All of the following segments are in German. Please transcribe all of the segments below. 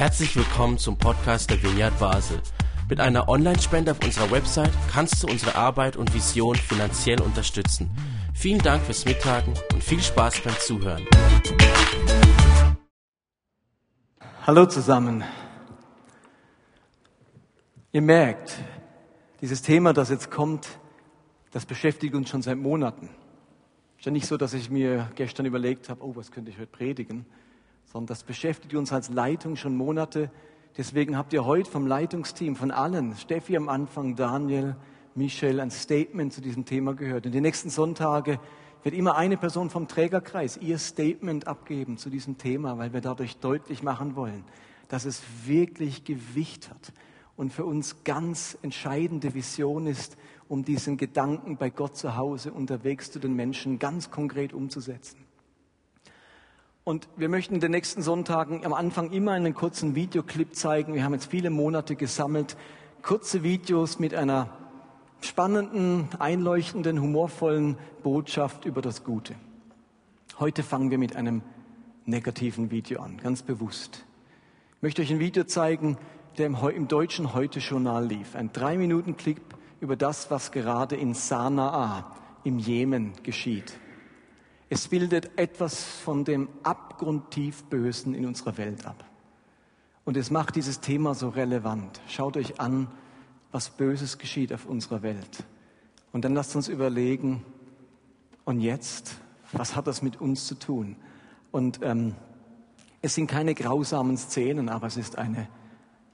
Herzlich willkommen zum Podcast der Vineyard Basel. Mit einer Online-Spende auf unserer Website kannst du unsere Arbeit und Vision finanziell unterstützen. Vielen Dank fürs Mittagen und viel Spaß beim Zuhören. Hallo zusammen. Ihr merkt, dieses Thema, das jetzt kommt, das beschäftigt uns schon seit Monaten. Ist ja nicht so, dass ich mir gestern überlegt habe, oh, was könnte ich heute predigen, sondern das beschäftigt uns als Leitung schon Monate. Deswegen habt ihr heute vom Leitungsteam, von allen, Steffi am Anfang, Daniel, Michel, ein Statement zu diesem Thema gehört. In den nächsten Sonntage wird immer eine Person vom Trägerkreis ihr Statement abgeben zu diesem Thema, weil wir dadurch deutlich machen wollen, dass es wirklich Gewicht hat und für uns ganz entscheidende Vision ist, um diesen Gedanken bei Gott zu Hause unterwegs zu den Menschen ganz konkret umzusetzen. Und wir möchten in den nächsten Sonntagen am Anfang immer einen kurzen Videoclip zeigen. Wir haben jetzt viele Monate gesammelt, kurze Videos mit einer spannenden, einleuchtenden, humorvollen Botschaft über das Gute. Heute fangen wir mit einem negativen Video an, ganz bewusst. Ich möchte euch ein Video zeigen, der im, im deutschen Heute-Journal lief. Ein Drei-Minuten-Clip über das, was gerade in Sanaa im Jemen geschieht. Es bildet etwas von dem abgrundtief Bösen in unserer Welt ab. Und es macht dieses Thema so relevant. Schaut euch an, was Böses geschieht auf unserer Welt. Und dann lasst uns überlegen, und jetzt, was hat das mit uns zu tun? Und ähm, es sind keine grausamen Szenen, aber es ist eine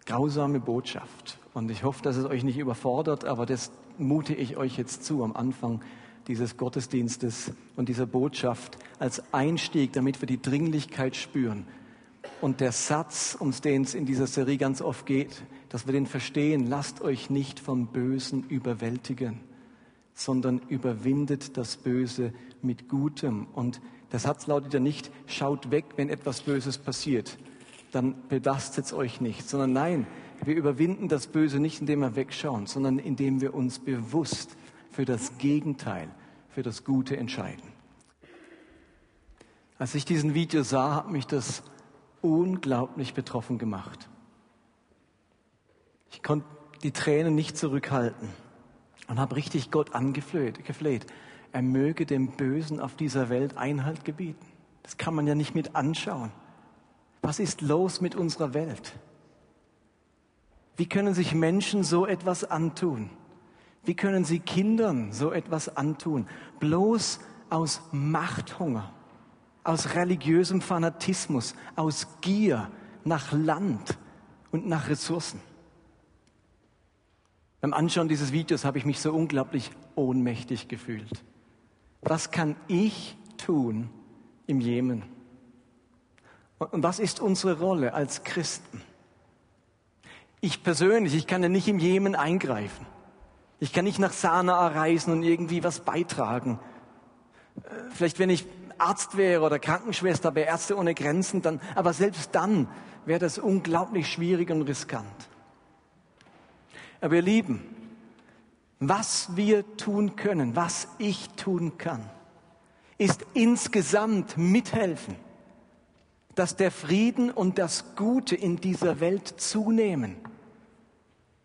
grausame Botschaft. Und ich hoffe, dass es euch nicht überfordert, aber das mute ich euch jetzt zu am Anfang dieses Gottesdienstes und dieser Botschaft als Einstieg, damit wir die Dringlichkeit spüren. Und der Satz, um den es in dieser Serie ganz oft geht, dass wir den verstehen, lasst euch nicht vom Bösen überwältigen, sondern überwindet das Böse mit Gutem. Und der Satz lautet ja nicht, schaut weg, wenn etwas Böses passiert, dann belastet es euch nicht, sondern nein, wir überwinden das Böse nicht, indem wir wegschauen, sondern indem wir uns bewusst für das Gegenteil, für das Gute entscheiden. Als ich diesen Video sah, hat mich das unglaublich betroffen gemacht. Ich konnte die Tränen nicht zurückhalten und habe richtig Gott angefleht, gefleht. Er möge dem Bösen auf dieser Welt Einhalt gebieten. Das kann man ja nicht mit anschauen. Was ist los mit unserer Welt? Wie können sich Menschen so etwas antun? Wie können sie Kindern so etwas antun? Bloß aus Machthunger, aus religiösem Fanatismus, aus Gier nach Land und nach Ressourcen. Beim Anschauen dieses Videos habe ich mich so unglaublich ohnmächtig gefühlt. Was kann ich tun im Jemen? Und was ist unsere Rolle als Christen? Ich persönlich, ich kann ja nicht im Jemen eingreifen. Ich kann nicht nach Sanaa reisen und irgendwie was beitragen. Äh, vielleicht, wenn ich Arzt wäre oder Krankenschwester bei Ärzte ohne Grenzen, dann, aber selbst dann wäre das unglaublich schwierig und riskant. Aber ihr Lieben, was wir tun können, was ich tun kann, ist insgesamt mithelfen, dass der Frieden und das Gute in dieser Welt zunehmen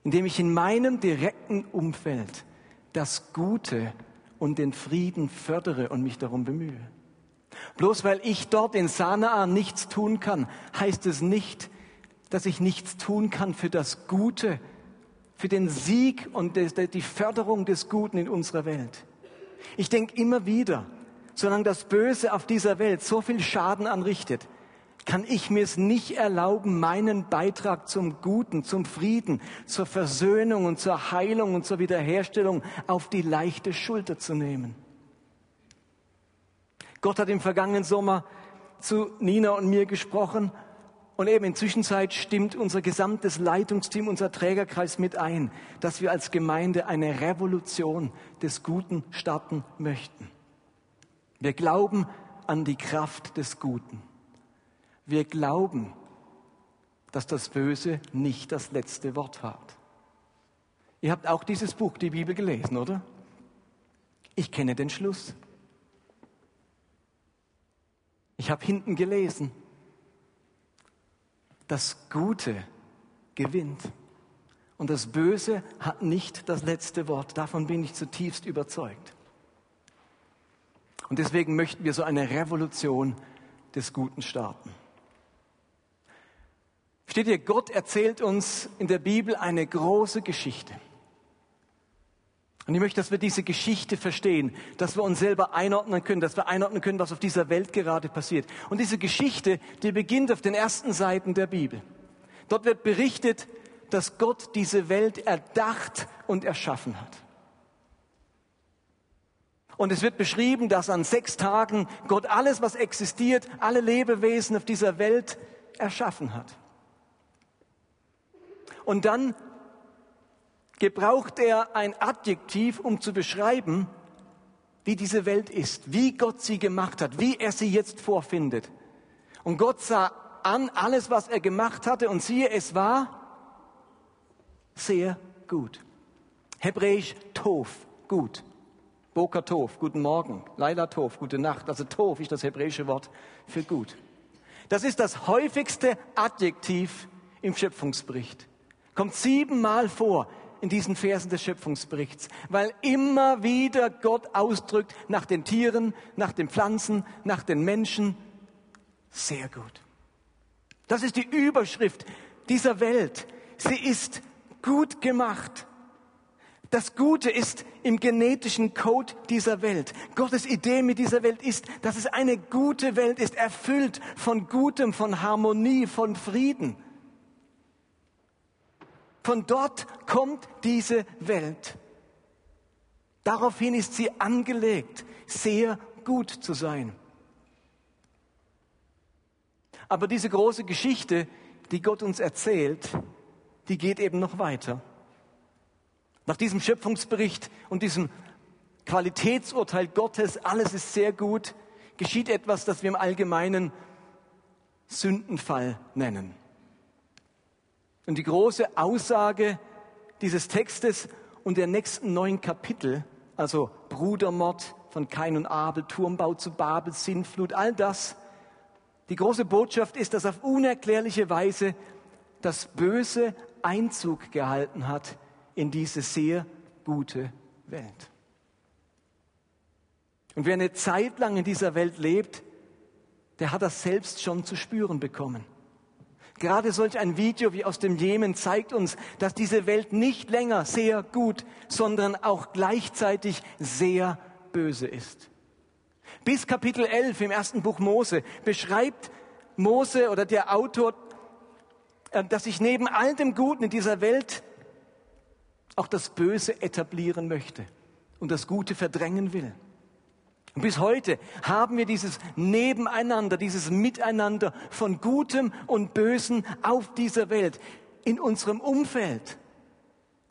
indem ich in meinem direkten Umfeld das Gute und den Frieden fördere und mich darum bemühe. Bloß weil ich dort in Sanaa nichts tun kann, heißt es nicht, dass ich nichts tun kann für das Gute, für den Sieg und die Förderung des Guten in unserer Welt. Ich denke immer wieder, solange das Böse auf dieser Welt so viel Schaden anrichtet, kann ich mir es nicht erlauben, meinen Beitrag zum Guten, zum Frieden, zur Versöhnung und zur Heilung und zur Wiederherstellung auf die leichte Schulter zu nehmen. Gott hat im vergangenen Sommer zu Nina und mir gesprochen und eben in Zwischenzeit stimmt unser gesamtes Leitungsteam, unser Trägerkreis mit ein, dass wir als Gemeinde eine Revolution des Guten starten möchten. Wir glauben an die Kraft des Guten. Wir glauben, dass das Böse nicht das letzte Wort hat. Ihr habt auch dieses Buch, die Bibel, gelesen, oder? Ich kenne den Schluss. Ich habe hinten gelesen. das Gute gewinnt. Und das Böse hat nicht das letzte Wort. Davon bin ich zutiefst überzeugt. Und deswegen möchten wir so eine Revolution des Guten starten. Steht ihr, Gott erzählt uns in der Bibel eine große Geschichte. Und ich möchte, dass wir diese Geschichte verstehen, dass wir uns selber einordnen können, dass wir einordnen können, was auf dieser Welt gerade passiert. Und diese Geschichte, die beginnt auf den ersten Seiten der Bibel. Dort wird berichtet, dass Gott diese Welt erdacht und erschaffen hat. Und es wird beschrieben, dass an sechs Tagen Gott alles, was existiert, alle Lebewesen auf dieser Welt erschaffen hat. Und dann gebraucht er ein Adjektiv, um zu beschreiben, wie diese Welt ist, wie Gott sie gemacht hat, wie er sie jetzt vorfindet. Und Gott sah an alles, was er gemacht hatte, und siehe, es war sehr gut. Hebräisch Tov, gut. Boker Tov, guten Morgen. Laila Tov, gute Nacht. Also Tov ist das hebräische Wort für gut. Das ist das häufigste Adjektiv im Schöpfungsbericht. Kommt siebenmal vor in diesen Versen des Schöpfungsberichts, weil immer wieder Gott ausdrückt nach den Tieren, nach den Pflanzen, nach den Menschen. Sehr gut. Das ist die Überschrift dieser Welt. Sie ist gut gemacht. Das Gute ist im genetischen Code dieser Welt. Gottes Idee mit dieser Welt ist, dass es eine gute Welt ist, erfüllt von Gutem, von Harmonie, von Frieden. Von dort kommt diese Welt. Daraufhin ist sie angelegt, sehr gut zu sein. Aber diese große Geschichte, die Gott uns erzählt, die geht eben noch weiter. Nach diesem Schöpfungsbericht und diesem Qualitätsurteil Gottes, alles ist sehr gut, geschieht etwas, das wir im Allgemeinen Sündenfall nennen. Und die große Aussage dieses Textes und der nächsten neun Kapitel, also Brudermord von Kain und Abel, Turmbau zu Babel, Sinnflut, all das, die große Botschaft ist, dass auf unerklärliche Weise das Böse Einzug gehalten hat in diese sehr gute Welt. Und wer eine Zeit lang in dieser Welt lebt, der hat das selbst schon zu spüren bekommen. Gerade solch ein Video wie aus dem Jemen zeigt uns, dass diese Welt nicht länger sehr gut, sondern auch gleichzeitig sehr böse ist. Bis Kapitel 11 im ersten Buch Mose beschreibt Mose oder der Autor äh, dass sich neben all dem Guten in dieser Welt auch das Böse etablieren möchte und das Gute verdrängen will. Und bis heute haben wir dieses Nebeneinander, dieses Miteinander von Gutem und Bösen auf dieser Welt, in unserem Umfeld.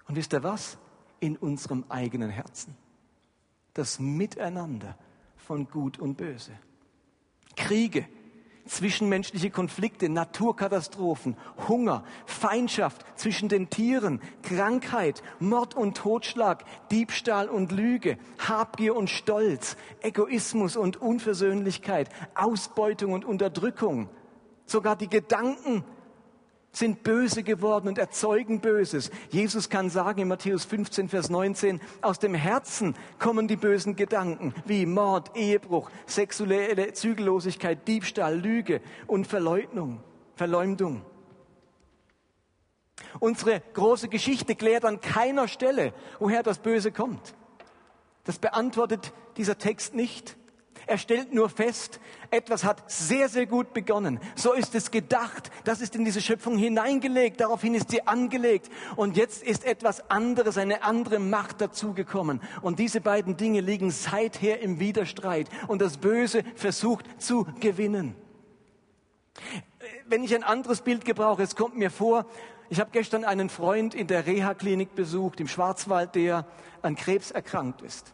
Und wisst ihr was? In unserem eigenen Herzen. Das Miteinander von Gut und Böse. Kriege, zwischenmenschliche Konflikte, Naturkatastrophen, Hunger, Feindschaft zwischen den Tieren, Krankheit, Mord und Totschlag, Diebstahl und Lüge, Habgier und Stolz, Egoismus und Unversöhnlichkeit, Ausbeutung und Unterdrückung, sogar die Gedanken sind böse geworden und erzeugen Böses. Jesus kann sagen in Matthäus 15, Vers 19, aus dem Herzen kommen die bösen Gedanken wie Mord, Ehebruch, sexuelle Zügellosigkeit, Diebstahl, Lüge und Verleugnung, Verleumdung. Unsere große Geschichte klärt an keiner Stelle, woher das Böse kommt. Das beantwortet dieser Text nicht. Er stellt nur fest, etwas hat sehr, sehr gut begonnen. So ist es gedacht. Das ist in diese Schöpfung hineingelegt. Daraufhin ist sie angelegt. Und jetzt ist etwas anderes, eine andere Macht dazugekommen. Und diese beiden Dinge liegen seither im Widerstreit. Und das Böse versucht zu gewinnen. Wenn ich ein anderes Bild gebrauche, es kommt mir vor, ich habe gestern einen Freund in der Reha-Klinik besucht, im Schwarzwald, der an Krebs erkrankt ist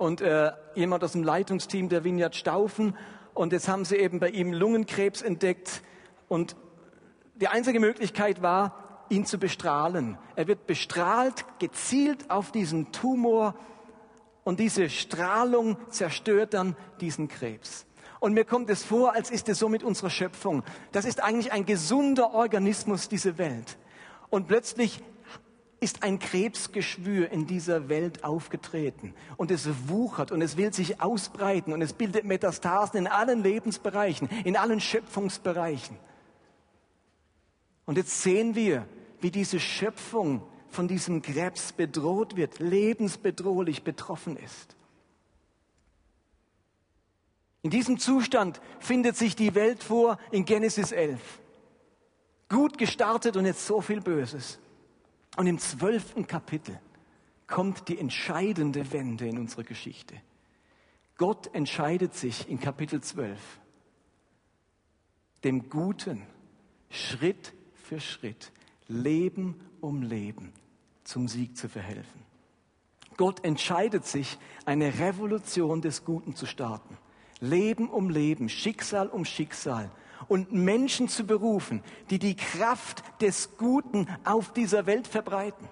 und äh, jemand aus dem Leitungsteam der Vineyard Staufen. Und jetzt haben sie eben bei ihm Lungenkrebs entdeckt. Und die einzige Möglichkeit war, ihn zu bestrahlen. Er wird bestrahlt, gezielt auf diesen Tumor. Und diese Strahlung zerstört dann diesen Krebs. Und mir kommt es vor, als ist es so mit unserer Schöpfung. Das ist eigentlich ein gesunder Organismus, diese Welt. Und plötzlich ist ein Krebsgeschwür in dieser Welt aufgetreten und es wuchert und es will sich ausbreiten und es bildet Metastasen in allen Lebensbereichen, in allen Schöpfungsbereichen. Und jetzt sehen wir, wie diese Schöpfung von diesem Krebs bedroht wird, lebensbedrohlich betroffen ist. In diesem Zustand findet sich die Welt vor in Genesis 11. Gut gestartet und jetzt so viel Böses. Und im zwölften Kapitel kommt die entscheidende Wende in unserer Geschichte. Gott entscheidet sich in Kapitel 12, dem Guten Schritt für Schritt, Leben um Leben zum Sieg zu verhelfen. Gott entscheidet sich, eine Revolution des Guten zu starten. Leben um Leben, Schicksal um Schicksal und Menschen zu berufen, die die Kraft des Guten auf dieser Welt verbreiten,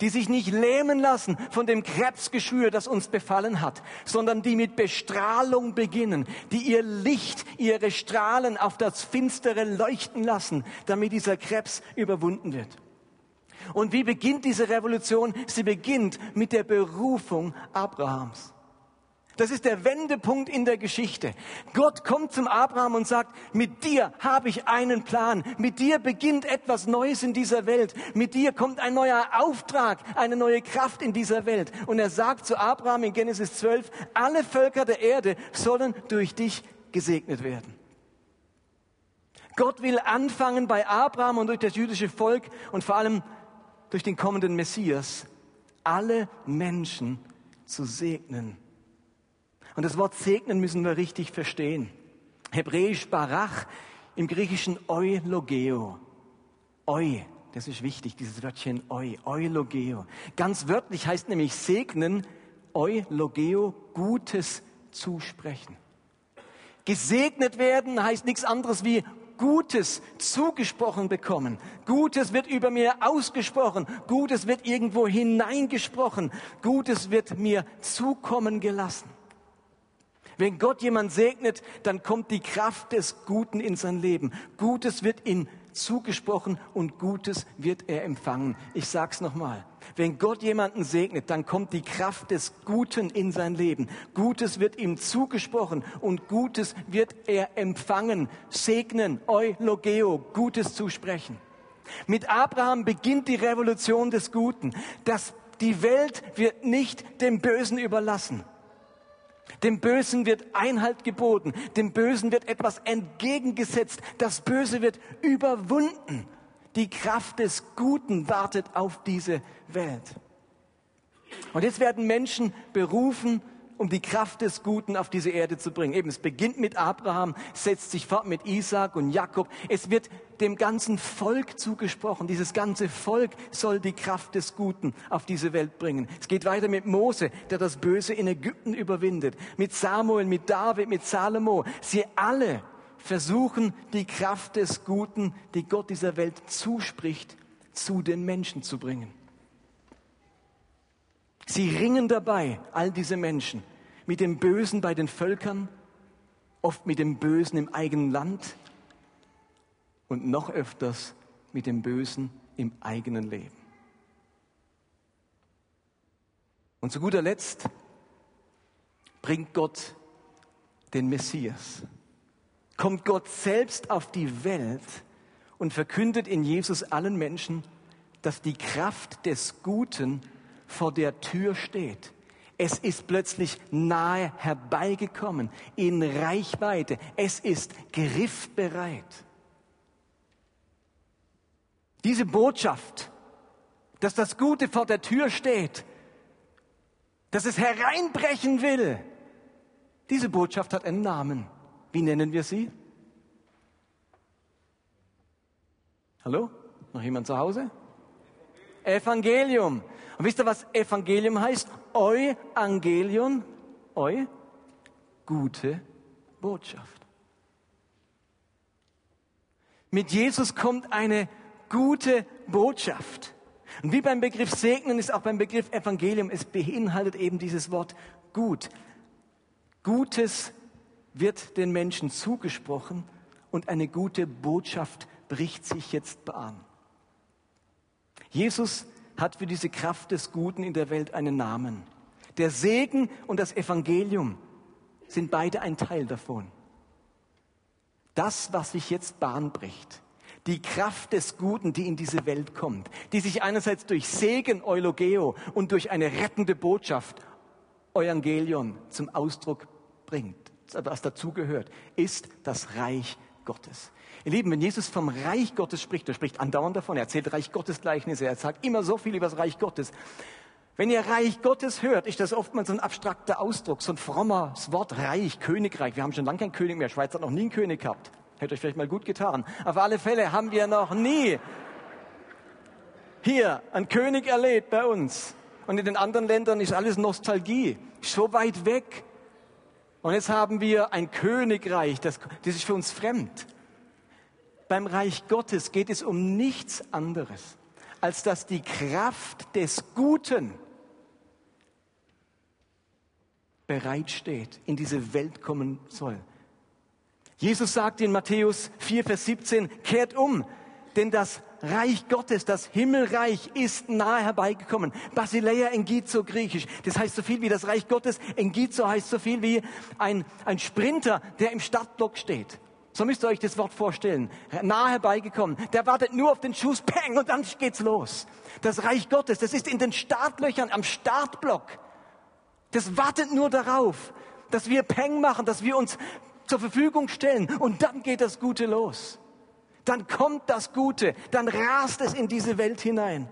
die sich nicht lähmen lassen von dem Krebsgeschwür, das uns befallen hat, sondern die mit Bestrahlung beginnen, die ihr Licht, ihre Strahlen auf das Finstere leuchten lassen, damit dieser Krebs überwunden wird. Und wie beginnt diese Revolution? Sie beginnt mit der Berufung Abrahams. Das ist der Wendepunkt in der Geschichte. Gott kommt zum Abraham und sagt, mit dir habe ich einen Plan. Mit dir beginnt etwas Neues in dieser Welt. Mit dir kommt ein neuer Auftrag, eine neue Kraft in dieser Welt. Und er sagt zu Abraham in Genesis 12, alle Völker der Erde sollen durch dich gesegnet werden. Gott will anfangen bei Abraham und durch das jüdische Volk und vor allem durch den kommenden Messias, alle Menschen zu segnen und das Wort segnen müssen wir richtig verstehen. Hebräisch Barach, im Griechischen Eulogeo. Eu, das ist wichtig, dieses Wörtchen Eu, Eulogeo. Ganz wörtlich heißt nämlich segnen, Eulogeo, Gutes zusprechen. Gesegnet werden heißt nichts anderes wie Gutes zugesprochen bekommen. Gutes wird über mir ausgesprochen. Gutes wird irgendwo hineingesprochen. Gutes wird mir zukommen gelassen. Wenn Gott jemand segnet, dann kommt die Kraft des Guten in sein Leben. Gutes wird ihm zugesprochen und Gutes wird er empfangen. Ich sag's nochmal. Wenn Gott jemanden segnet, dann kommt die Kraft des Guten in sein Leben. Gutes wird ihm zugesprochen und Gutes wird er empfangen. Segnen, eulogeo, Gutes zusprechen. Mit Abraham beginnt die Revolution des Guten. Das, die Welt wird nicht dem Bösen überlassen. Dem Bösen wird Einhalt geboten. Dem Bösen wird etwas entgegengesetzt. Das Böse wird überwunden. Die Kraft des Guten wartet auf diese Welt. Und jetzt werden Menschen berufen, um die Kraft des Guten auf diese Erde zu bringen. Eben, es beginnt mit Abraham, setzt sich fort mit Isaac und Jakob. Es wird dem ganzen Volk zugesprochen. Dieses ganze Volk soll die Kraft des Guten auf diese Welt bringen. Es geht weiter mit Mose, der das Böse in Ägypten überwindet. Mit Samuel, mit David, mit Salomo. Sie alle versuchen, die Kraft des Guten, die Gott dieser Welt zuspricht, zu den Menschen zu bringen. Sie ringen dabei, all diese Menschen, mit dem Bösen bei den Völkern, oft mit dem Bösen im eigenen Land und noch öfters mit dem Bösen im eigenen Leben. Und zu guter Letzt bringt Gott den Messias. Kommt Gott selbst auf die Welt und verkündet in Jesus allen Menschen, dass die Kraft des Guten vor der Tür steht. Es ist plötzlich nahe herbeigekommen, in Reichweite. Es ist griffbereit. Diese Botschaft, dass das Gute vor der Tür steht, dass es hereinbrechen will, diese Botschaft hat einen Namen. Wie nennen wir sie? Hallo? Noch jemand zu Hause? Evangelium. Und wisst ihr, was Evangelium heißt? Euangelion. Eu. Gute Botschaft. Mit Jesus kommt eine gute Botschaft. Und wie beim Begriff Segnen ist auch beim Begriff Evangelium, es beinhaltet eben dieses Wort gut. Gutes wird den Menschen zugesprochen und eine gute Botschaft bricht sich jetzt Bahn. Jesus hat für diese Kraft des Guten in der Welt einen Namen. Der Segen und das Evangelium sind beide ein Teil davon. Das, was sich jetzt Bahn bricht, die Kraft des Guten, die in diese Welt kommt, die sich einerseits durch Segen, Eulogeo und durch eine rettende Botschaft, Evangelion, zum Ausdruck bringt, was dazugehört, ist das Reich Gottes. Ihr Lieben, wenn Jesus vom Reich Gottes spricht, er spricht andauernd davon, er erzählt Reich Gottes Gleichnisse, er sagt immer so viel über das Reich Gottes. Wenn ihr Reich Gottes hört, ist das oftmals so ein abstrakter Ausdruck, so ein frommes Wort, Reich, Königreich. Wir haben schon lange keinen König mehr. Schweiz hat noch nie einen König gehabt. Hätte euch vielleicht mal gut getan. Auf alle Fälle haben wir noch nie hier einen König erlebt bei uns. Und in den anderen Ländern ist alles Nostalgie. So weit weg. Und jetzt haben wir ein Königreich, das, das ist für uns fremd. Beim Reich Gottes geht es um nichts anderes, als dass die Kraft des Guten bereitsteht, in diese Welt kommen soll. Jesus sagt in Matthäus 4, Vers 17, kehrt um, denn das Reich Gottes, das Himmelreich ist nahe herbeigekommen. Basileia Engizo griechisch. Das heißt so viel wie das Reich Gottes. Engizo heißt so viel wie ein, ein Sprinter, der im Startblock steht. So müsst ihr euch das Wort vorstellen. Nahe herbeigekommen. Der wartet nur auf den Schuss, peng, und dann geht's los. Das Reich Gottes, das ist in den Startlöchern am Startblock. Das wartet nur darauf, dass wir peng machen, dass wir uns zur Verfügung stellen. Und dann geht das Gute los. Dann kommt das Gute. Dann rast es in diese Welt hinein.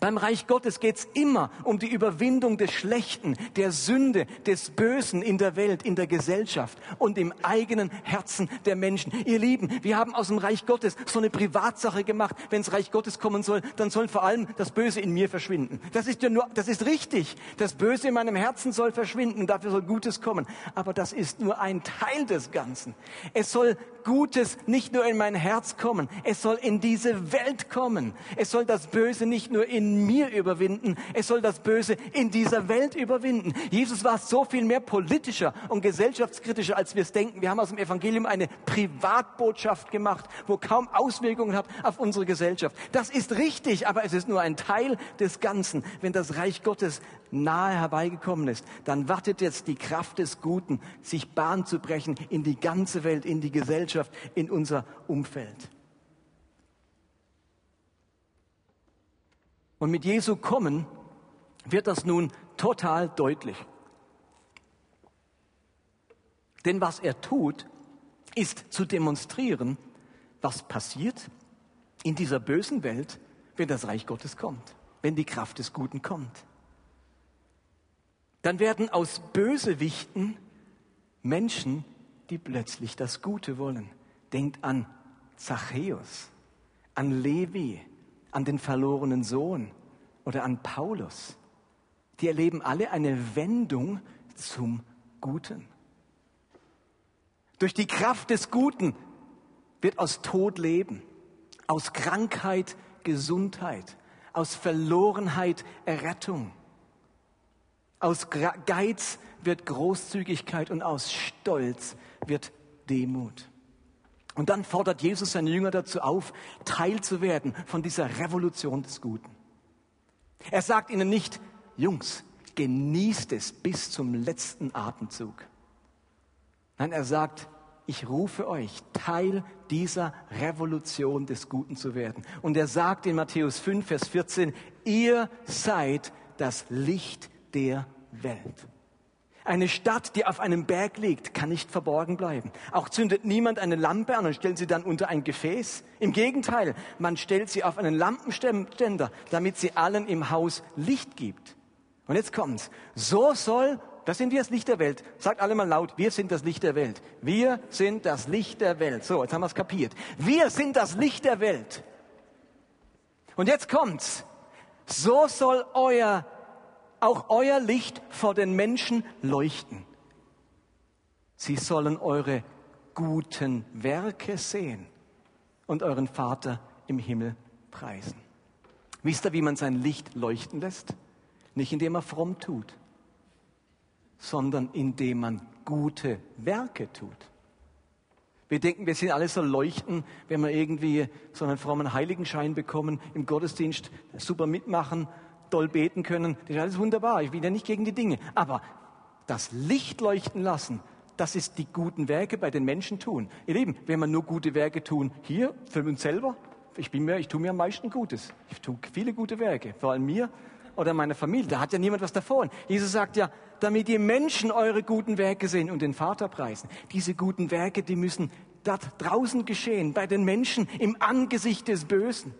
Beim Reich Gottes geht's immer um die Überwindung des Schlechten, der Sünde, des Bösen in der Welt, in der Gesellschaft und im eigenen Herzen der Menschen. Ihr Lieben, wir haben aus dem Reich Gottes so eine Privatsache gemacht. Wenns Reich Gottes kommen soll, dann soll vor allem das Böse in mir verschwinden. Das ist ja nur, das ist richtig. Das Böse in meinem Herzen soll verschwinden, dafür soll Gutes kommen. Aber das ist nur ein Teil des Ganzen. Es soll Gutes nicht nur in mein Herz kommen, es soll in diese Welt kommen. Es soll das Böse nicht nur in mir überwinden, es soll das Böse in dieser Welt überwinden. Jesus war so viel mehr politischer und gesellschaftskritischer, als wir es denken. Wir haben aus dem Evangelium eine Privatbotschaft gemacht, wo kaum Auswirkungen hat auf unsere Gesellschaft. Das ist richtig, aber es ist nur ein Teil des Ganzen. Wenn das Reich Gottes nahe herbeigekommen ist, dann wartet jetzt die Kraft des Guten, sich Bahn zu brechen in die ganze Welt, in die Gesellschaft Gesellschaft, in unser Umfeld. Und mit Jesu kommen wird das nun total deutlich. Denn was er tut, ist zu demonstrieren, was passiert in dieser bösen Welt, wenn das Reich Gottes kommt, wenn die Kraft des Guten kommt. Dann werden aus Bösewichten Menschen, die plötzlich das Gute wollen. Denkt an Zachäus, an Levi, an den verlorenen Sohn oder an Paulus. Die erleben alle eine Wendung zum Guten. Durch die Kraft des Guten wird aus Tod Leben, aus Krankheit Gesundheit, aus Verlorenheit Errettung. Aus Geiz wird Großzügigkeit und aus Stolz wird Demut. Und dann fordert Jesus seine Jünger dazu auf, Teil zu werden von dieser Revolution des Guten. Er sagt ihnen nicht, Jungs, genießt es bis zum letzten Atemzug. Nein, er sagt, ich rufe euch, Teil dieser Revolution des Guten zu werden. Und er sagt in Matthäus 5, Vers 14, ihr seid das Licht der Welt. Eine Stadt, die auf einem Berg liegt, kann nicht verborgen bleiben. Auch zündet niemand eine Lampe an und stellt sie dann unter ein Gefäß. Im Gegenteil, man stellt sie auf einen Lampenständer, damit sie allen im Haus Licht gibt. Und jetzt kommt's. So soll, das sind wir das Licht der Welt. Sagt alle mal laut, wir sind das Licht der Welt. Wir sind das Licht der Welt. So, jetzt haben wir es kapiert. Wir sind das Licht der Welt. Und jetzt kommt's. So soll euer auch euer Licht vor den Menschen leuchten. Sie sollen eure guten Werke sehen und euren Vater im Himmel preisen. Wisst ihr, wie man sein Licht leuchten lässt? Nicht indem er fromm tut, sondern indem man gute Werke tut. Wir denken, wir sind alle so leuchten, wenn wir irgendwie so einen frommen Heiligenschein bekommen, im Gottesdienst super mitmachen, doll beten können. Das ist alles wunderbar. Ich will ja nicht gegen die Dinge. Aber das Licht leuchten lassen, das ist die guten Werke bei den Menschen tun. Ihr Lieben, wenn wir nur gute Werke tun, hier für uns selber, ich bin mir, ich tue mir am meisten Gutes. Ich tue viele gute Werke, vor allem mir oder meiner Familie. Da hat ja niemand was davon. Jesus sagt ja, damit die Menschen eure guten Werke sehen und den Vater preisen. Diese guten Werke, die müssen dort draußen geschehen, bei den Menschen im Angesicht des Bösen.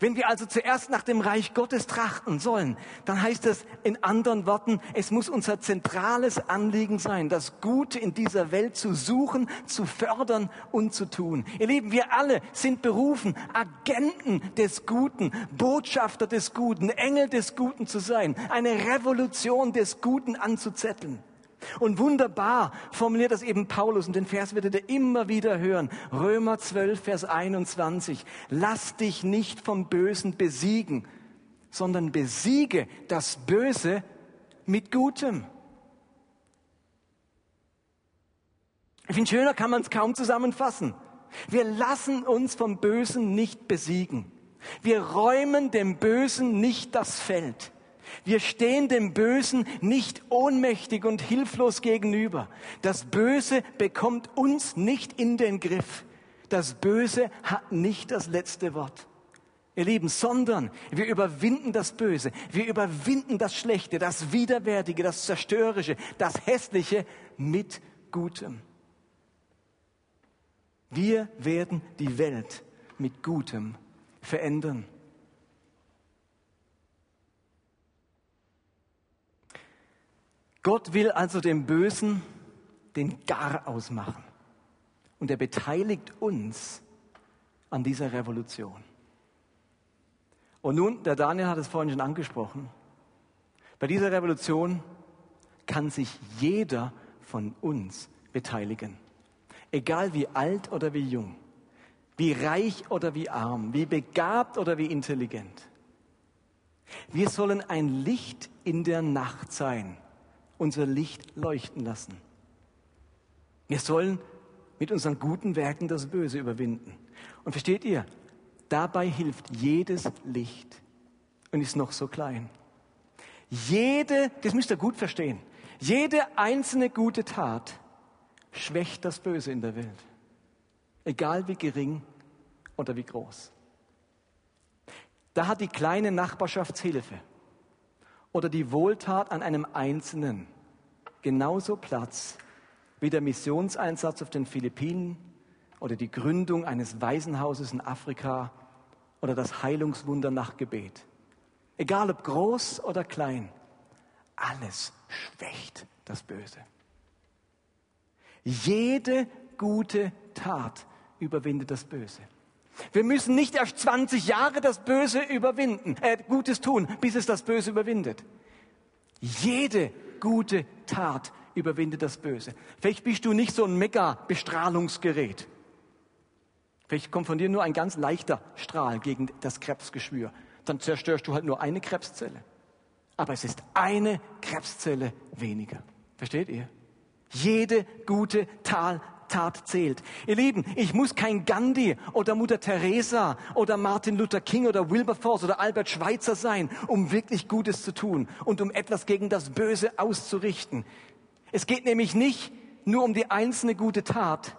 Wenn wir also zuerst nach dem Reich Gottes trachten sollen, dann heißt das in anderen Worten, es muss unser zentrales Anliegen sein, das Gute in dieser Welt zu suchen, zu fördern und zu tun. Ihr Lieben, wir alle sind berufen, Agenten des Guten, Botschafter des Guten, Engel des Guten zu sein, eine Revolution des Guten anzuzetteln. Und wunderbar formuliert das eben Paulus und den Vers werdet ihr immer wieder hören. Römer 12, Vers 21. Lass dich nicht vom Bösen besiegen, sondern besiege das Böse mit Gutem. Ich finde, schöner kann man es kaum zusammenfassen. Wir lassen uns vom Bösen nicht besiegen. Wir räumen dem Bösen nicht das Feld. Wir stehen dem Bösen nicht ohnmächtig und hilflos gegenüber. Das Böse bekommt uns nicht in den Griff. Das Böse hat nicht das letzte Wort. Ihr Lieben, sondern wir überwinden das Böse, wir überwinden das Schlechte, das Widerwärtige, das Zerstörerische, das Hässliche mit Gutem. Wir werden die Welt mit Gutem verändern. Gott will also dem Bösen den Gar ausmachen. Und er beteiligt uns an dieser Revolution. Und nun, der Daniel hat es vorhin schon angesprochen, bei dieser Revolution kann sich jeder von uns beteiligen. Egal wie alt oder wie jung, wie reich oder wie arm, wie begabt oder wie intelligent. Wir sollen ein Licht in der Nacht sein unser Licht leuchten lassen. Wir sollen mit unseren guten Werken das Böse überwinden. Und versteht ihr, dabei hilft jedes Licht und ist noch so klein. Jede, das müsst ihr gut verstehen, jede einzelne gute Tat schwächt das Böse in der Welt. Egal wie gering oder wie groß. Da hat die kleine Nachbarschaftshilfe oder die Wohltat an einem Einzelnen genauso Platz wie der Missionseinsatz auf den Philippinen oder die Gründung eines Waisenhauses in Afrika oder das Heilungswunder nach Gebet. Egal ob groß oder klein, alles schwächt das Böse. Jede gute Tat überwindet das Böse. Wir müssen nicht erst 20 Jahre das Böse überwinden, äh, Gutes tun, bis es das Böse überwindet. Jede gute Tat überwindet das Böse. Vielleicht bist du nicht so ein Mega-Bestrahlungsgerät. Vielleicht kommt von dir nur ein ganz leichter Strahl gegen das Krebsgeschwür. Dann zerstörst du halt nur eine Krebszelle. Aber es ist eine Krebszelle weniger. Versteht ihr? Jede gute Tat Tat zählt. Ihr Lieben, ich muss kein Gandhi oder Mutter Teresa oder Martin Luther King oder Wilberforce oder Albert Schweitzer sein, um wirklich Gutes zu tun und um etwas gegen das Böse auszurichten. Es geht nämlich nicht nur um die einzelne gute Tat,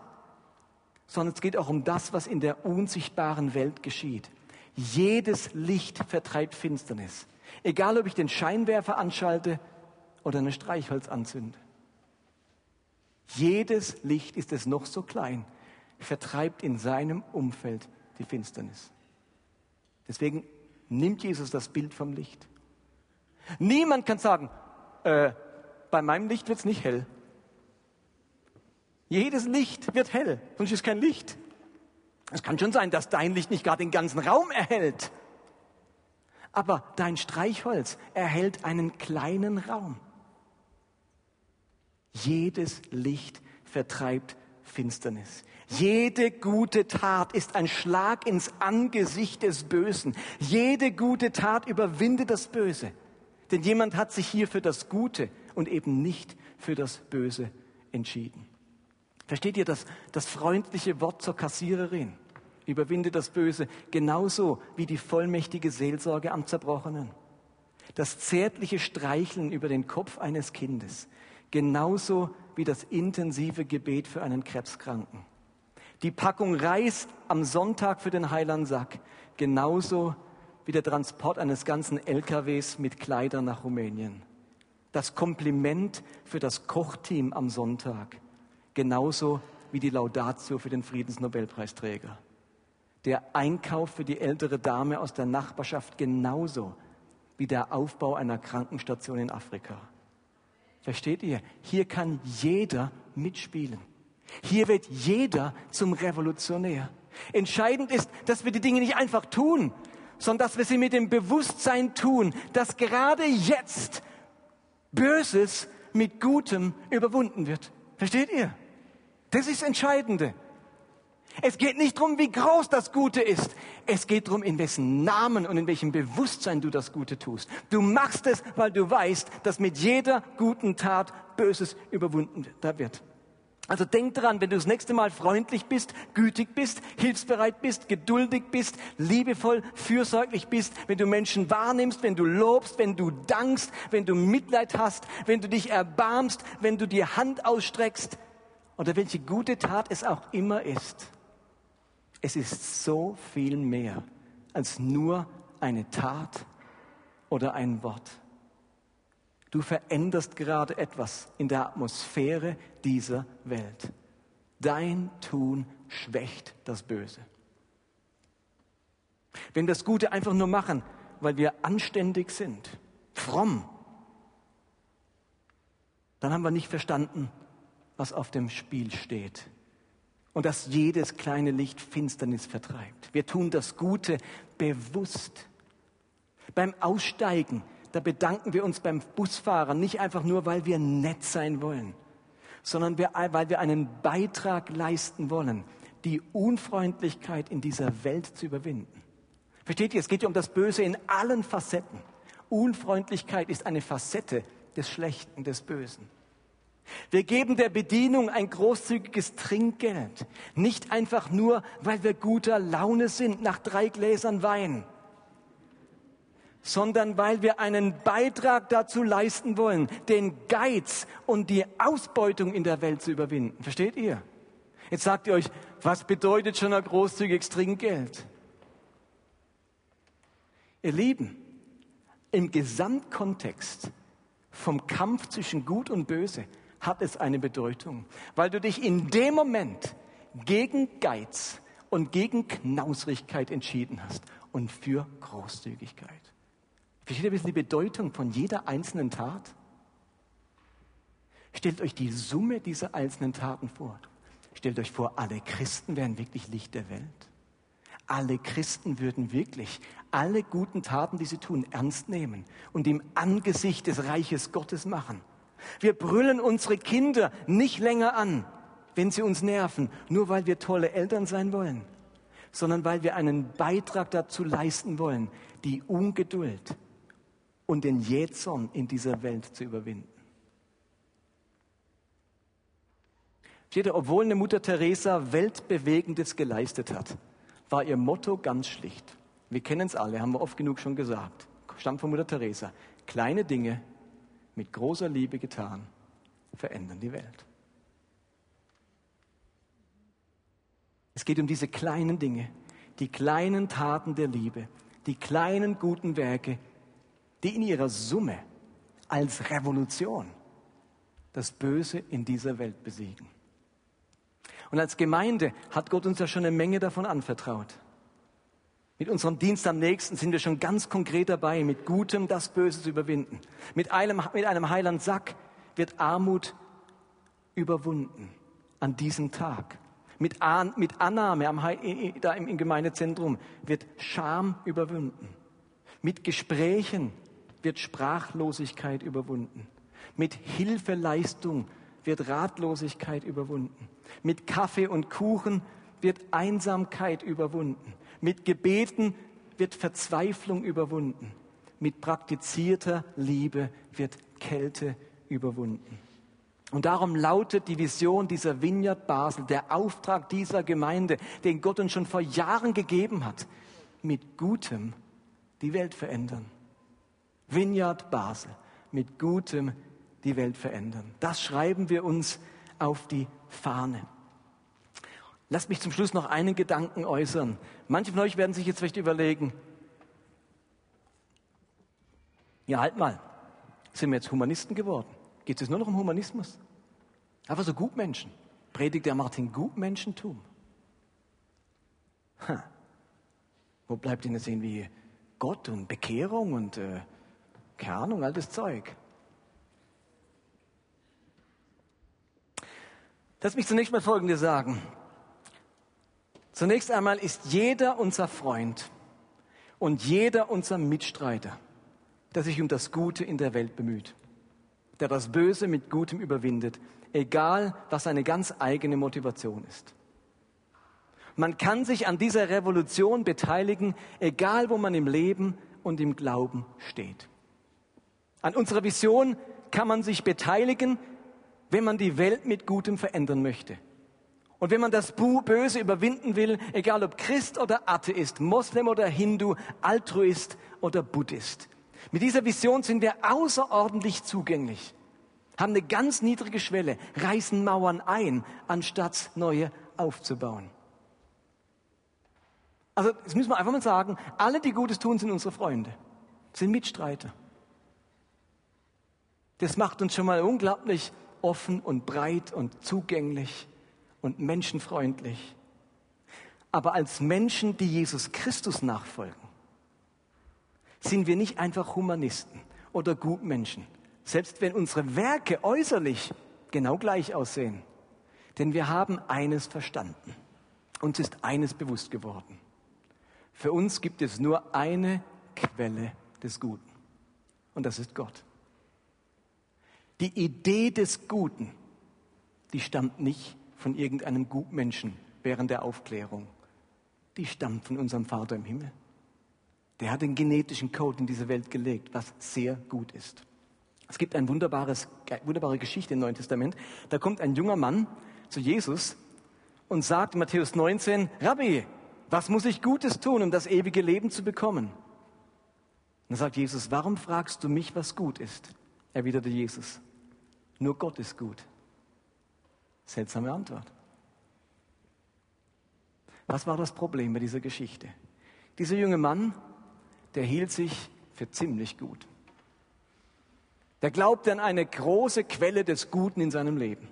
sondern es geht auch um das, was in der unsichtbaren Welt geschieht. Jedes Licht vertreibt Finsternis. Egal, ob ich den Scheinwerfer anschalte oder eine Streichholz anzünde. Jedes Licht, ist es noch so klein, vertreibt in seinem Umfeld die Finsternis. Deswegen nimmt Jesus das Bild vom Licht. Niemand kann sagen, äh, bei meinem Licht wird es nicht hell. Jedes Licht wird hell, sonst ist kein Licht. Es kann schon sein, dass dein Licht nicht gerade den ganzen Raum erhält. Aber dein Streichholz erhält einen kleinen Raum. Jedes Licht vertreibt Finsternis. Jede gute Tat ist ein Schlag ins Angesicht des Bösen. Jede gute Tat überwindet das Böse. Denn jemand hat sich hier für das Gute und eben nicht für das Böse entschieden. Versteht ihr das, das freundliche Wort zur Kassiererin? Überwinde das Böse genauso wie die vollmächtige Seelsorge am Zerbrochenen. Das zärtliche Streicheln über den Kopf eines Kindes genauso wie das intensive Gebet für einen Krebskranken. Die Packung Reis am Sonntag für den Heilandsack genauso wie der Transport eines ganzen LKWs mit Kleidern nach Rumänien. Das Kompliment für das Kochteam am Sonntag genauso wie die Laudatio für den Friedensnobelpreisträger der Einkauf für die ältere Dame aus der Nachbarschaft genauso wie der Aufbau einer Krankenstation in Afrika. Versteht ihr? Hier kann jeder mitspielen. Hier wird jeder zum Revolutionär. Entscheidend ist, dass wir die Dinge nicht einfach tun, sondern dass wir sie mit dem Bewusstsein tun, dass gerade jetzt Böses mit Gutem überwunden wird. Versteht ihr? Das ist das Entscheidende. Es geht nicht darum, wie groß das Gute ist. Es geht darum, in wessen Namen und in welchem Bewusstsein du das Gute tust. Du machst es, weil du weißt, dass mit jeder guten Tat Böses überwunden wird. Also denk dran, wenn du das nächste Mal freundlich bist, gütig bist, hilfsbereit bist, geduldig bist, liebevoll, fürsorglich bist, wenn du Menschen wahrnimmst, wenn du lobst, wenn du dankst, wenn du Mitleid hast, wenn du dich erbarmst, wenn du die Hand ausstreckst oder welche gute Tat es auch immer ist. Es ist so viel mehr als nur eine Tat oder ein Wort. Du veränderst gerade etwas in der Atmosphäre dieser Welt. Dein Tun schwächt das Böse. Wenn wir das Gute einfach nur machen, weil wir anständig sind, fromm, dann haben wir nicht verstanden, was auf dem Spiel steht und dass jedes kleine Licht Finsternis vertreibt. Wir tun das Gute bewusst. Beim Aussteigen, da bedanken wir uns beim Busfahrer nicht einfach nur, weil wir nett sein wollen, sondern weil wir einen Beitrag leisten wollen, die Unfreundlichkeit in dieser Welt zu überwinden. Versteht ihr, es geht ja um das Böse in allen Facetten. Unfreundlichkeit ist eine Facette des Schlechten, des Bösen. Wir geben der Bedienung ein großzügiges Trinkgeld. Nicht einfach nur, weil wir guter Laune sind nach drei Gläsern Wein, sondern weil wir einen Beitrag dazu leisten wollen, den Geiz und die Ausbeutung in der Welt zu überwinden. Versteht ihr? Jetzt sagt ihr euch, was bedeutet schon ein großzügiges Trinkgeld? Ihr Lieben, im Gesamtkontext vom Kampf zwischen Gut und Böse hat es eine Bedeutung, weil du dich in dem Moment gegen Geiz und gegen Knausrigkeit entschieden hast und für Großzügigkeit. Versteht ihr ein die Bedeutung von jeder einzelnen Tat? Stellt euch die Summe dieser einzelnen Taten vor. Stellt euch vor, alle Christen wären wirklich Licht der Welt. Alle Christen würden wirklich alle guten Taten, die sie tun, ernst nehmen und im Angesicht des Reiches Gottes machen. Wir brüllen unsere Kinder nicht länger an, wenn sie uns nerven, nur weil wir tolle Eltern sein wollen, sondern weil wir einen Beitrag dazu leisten wollen, die Ungeduld und den Jähzorn in dieser Welt zu überwinden. Steht obwohl eine Mutter Teresa Weltbewegendes geleistet hat, war ihr Motto ganz schlicht. Wir kennen es alle, haben wir oft genug schon gesagt. Stammt von Mutter Teresa. Kleine Dinge mit großer Liebe getan, verändern die Welt. Es geht um diese kleinen Dinge, die kleinen Taten der Liebe, die kleinen guten Werke, die in ihrer Summe als Revolution das Böse in dieser Welt besiegen. Und als Gemeinde hat Gott uns ja schon eine Menge davon anvertraut. Mit unserem Dienst am nächsten sind wir schon ganz konkret dabei, mit Gutem das Böse zu überwinden. Mit einem, mit einem Heiland Sack wird Armut überwunden an diesem Tag. Mit, An, mit Annahme am, da im, im Gemeindezentrum wird Scham überwunden. Mit Gesprächen wird Sprachlosigkeit überwunden. Mit Hilfeleistung wird Ratlosigkeit überwunden. Mit Kaffee und Kuchen wird Einsamkeit überwunden. Mit Gebeten wird Verzweiflung überwunden. Mit praktizierter Liebe wird Kälte überwunden. Und darum lautet die Vision dieser Vineyard Basel, der Auftrag dieser Gemeinde, den Gott uns schon vor Jahren gegeben hat, mit Gutem die Welt verändern. Vineyard Basel, mit Gutem die Welt verändern. Das schreiben wir uns auf die Fahne. Lasst mich zum Schluss noch einen Gedanken äußern. Manche von euch werden sich jetzt vielleicht überlegen, ja, halt mal, sind wir jetzt Humanisten geworden? Geht es nur noch um Humanismus? Einfach so Gutmenschen. Predigt der Martin Gutmenschentum? Ha. Wo bleibt denn jetzt irgendwie Gott und Bekehrung und äh, keine Ahnung, all das Zeug? Lass mich zunächst mal Folgendes sagen. Zunächst einmal ist jeder unser Freund und jeder unser Mitstreiter, der sich um das Gute in der Welt bemüht, der das Böse mit Gutem überwindet, egal was seine ganz eigene Motivation ist. Man kann sich an dieser Revolution beteiligen, egal wo man im Leben und im Glauben steht. An unserer Vision kann man sich beteiligen, wenn man die Welt mit Gutem verändern möchte. Und wenn man das Böse überwinden will, egal ob Christ oder Atheist, Moslem oder Hindu, Altruist oder Buddhist. Mit dieser Vision sind wir außerordentlich zugänglich, haben eine ganz niedrige Schwelle, reißen Mauern ein, anstatt neue aufzubauen. Also, das müssen wir einfach mal sagen, alle, die Gutes tun, sind unsere Freunde, sind Mitstreiter. Das macht uns schon mal unglaublich offen und breit und zugänglich und menschenfreundlich. Aber als Menschen, die Jesus Christus nachfolgen, sind wir nicht einfach Humanisten oder Gutmenschen, selbst wenn unsere Werke äußerlich genau gleich aussehen. Denn wir haben eines verstanden. Uns ist eines bewusst geworden. Für uns gibt es nur eine Quelle des Guten. Und das ist Gott. Die Idee des Guten, die stammt nicht von irgendeinem Gutmenschen während der Aufklärung. Die stammt von unserem Vater im Himmel. Der hat den genetischen Code in diese Welt gelegt, was sehr gut ist. Es gibt eine wunderbare Geschichte im Neuen Testament. Da kommt ein junger Mann zu Jesus und sagt in Matthäus 19, Rabbi, was muss ich Gutes tun, um das ewige Leben zu bekommen? Und dann sagt Jesus, warum fragst du mich, was gut ist? Erwiderte Jesus, nur Gott ist gut. Seltsame Antwort. Was war das Problem bei dieser Geschichte? Dieser junge Mann, der hielt sich für ziemlich gut. Der glaubte an eine große Quelle des Guten in seinem Leben.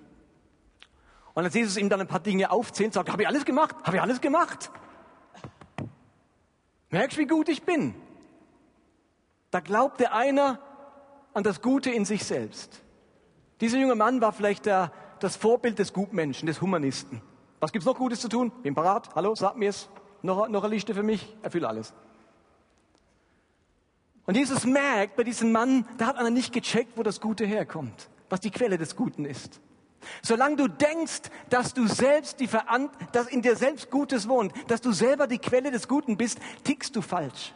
Und als Jesus ihm dann ein paar Dinge aufzählt, sagt, habe ich alles gemacht? Habe ich alles gemacht? Merkst, wie gut ich bin? Da glaubte einer an das Gute in sich selbst. Dieser junge Mann war vielleicht der, das Vorbild des Gutmenschen, des Humanisten. Was gibt's noch Gutes zu tun? Bin parat. Hallo, sag mir's. Noch, noch eine Liste für mich? Erfülle alles. Und Jesus merkt bei diesem Mann, da hat einer nicht gecheckt, wo das Gute herkommt, was die Quelle des Guten ist. Solange du denkst, dass du selbst die Verant dass in dir selbst Gutes wohnt, dass du selber die Quelle des Guten bist, tickst du falsch.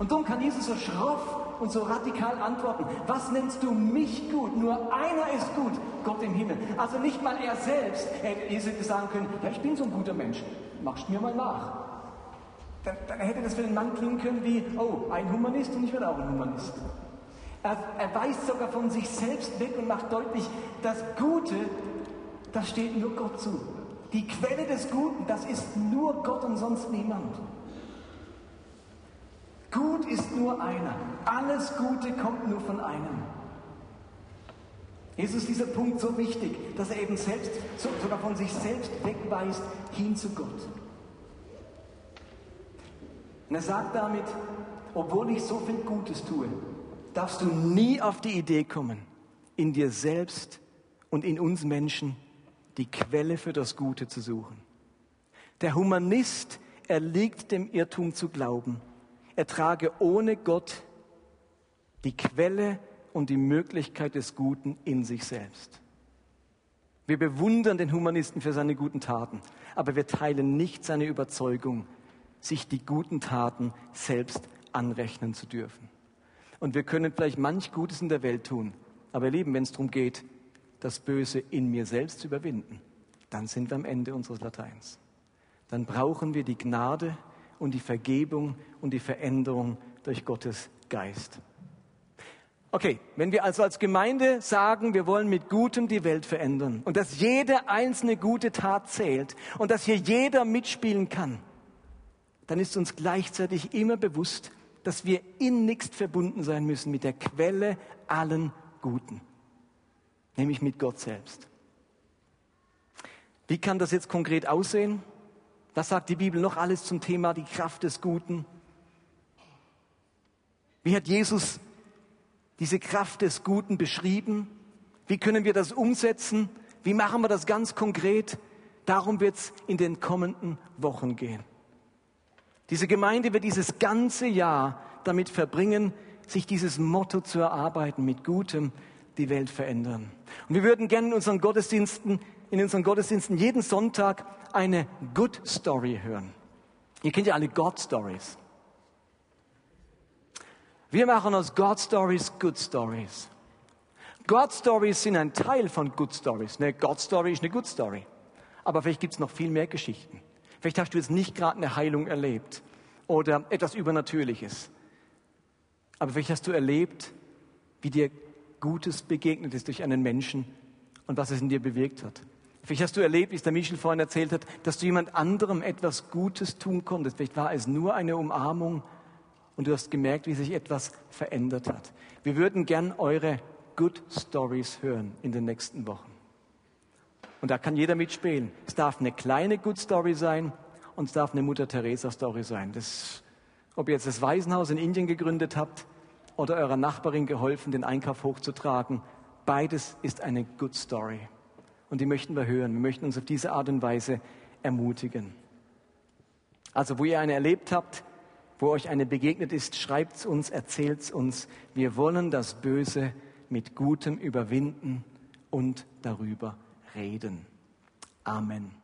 Und darum kann Jesus so schroff und so radikal antworten. Was nennst du mich gut? Nur einer ist gut, Gott im Himmel. Also nicht mal er selbst. hätte Jesus sagen können, ja, ich bin so ein guter Mensch. Machst mir mal nach. Dann, dann hätte das für den Mann klingen können wie, oh, ein Humanist und ich werde auch ein Humanist. Er, er weist sogar von sich selbst weg und macht deutlich, das Gute, das steht nur Gott zu. Die Quelle des Guten, das ist nur Gott und sonst niemand. Gut ist nur einer. Alles Gute kommt nur von einem. Jesus ist dieser Punkt so wichtig, dass er eben selbst, sogar von sich selbst wegweist, hin zu Gott. Und er sagt damit, obwohl ich so viel Gutes tue, darfst du nie auf die Idee kommen, in dir selbst und in uns Menschen die Quelle für das Gute zu suchen. Der Humanist erliegt dem Irrtum zu glauben, er trage ohne Gott die Quelle und die Möglichkeit des Guten in sich selbst. Wir bewundern den Humanisten für seine guten Taten, aber wir teilen nicht seine Überzeugung, sich die guten Taten selbst anrechnen zu dürfen. Und wir können vielleicht manch Gutes in der Welt tun, aber ihr Lieben, wenn es darum geht, das Böse in mir selbst zu überwinden, dann sind wir am Ende unseres Lateins. Dann brauchen wir die Gnade und die Vergebung und die Veränderung durch Gottes Geist. Okay, wenn wir also als Gemeinde sagen, wir wollen mit Gutem die Welt verändern und dass jede einzelne gute Tat zählt und dass hier jeder mitspielen kann, dann ist uns gleichzeitig immer bewusst, dass wir innigst verbunden sein müssen mit der Quelle allen Guten, nämlich mit Gott selbst. Wie kann das jetzt konkret aussehen? Was sagt die Bibel noch alles zum Thema die Kraft des Guten? Wie hat Jesus diese Kraft des Guten beschrieben? Wie können wir das umsetzen? Wie machen wir das ganz konkret? Darum wird es in den kommenden Wochen gehen. Diese Gemeinde wird dieses ganze Jahr damit verbringen, sich dieses Motto zu erarbeiten, mit Gutem die Welt verändern. Und wir würden gerne in unseren Gottesdiensten, in unseren Gottesdiensten jeden Sonntag eine Good Story hören. Ihr kennt ja alle God Stories. Wir machen aus God Stories Good Stories. God Stories sind ein Teil von Good Stories. Eine God Story ist eine Good Story. Aber vielleicht gibt es noch viel mehr Geschichten. Vielleicht hast du jetzt nicht gerade eine Heilung erlebt oder etwas Übernatürliches. Aber vielleicht hast du erlebt, wie dir Gutes begegnet ist durch einen Menschen und was es in dir bewirkt hat. Vielleicht hast du erlebt, wie es der Michel vorhin erzählt hat, dass du jemand anderem etwas Gutes tun konntest. Vielleicht war es nur eine Umarmung und du hast gemerkt, wie sich etwas verändert hat. Wir würden gern eure Good Stories hören in den nächsten Wochen. Und da kann jeder mitspielen. Es darf eine kleine Good Story sein und es darf eine Mutter Teresa Story sein. Das, ob ihr jetzt das Waisenhaus in Indien gegründet habt oder eurer Nachbarin geholfen, den Einkauf hochzutragen, beides ist eine Good Story. Und die möchten wir hören. Wir möchten uns auf diese Art und Weise ermutigen. Also, wo ihr eine erlebt habt, wo euch eine begegnet ist, schreibt's uns, erzählt's uns. Wir wollen das Böse mit Gutem überwinden und darüber reden. Amen.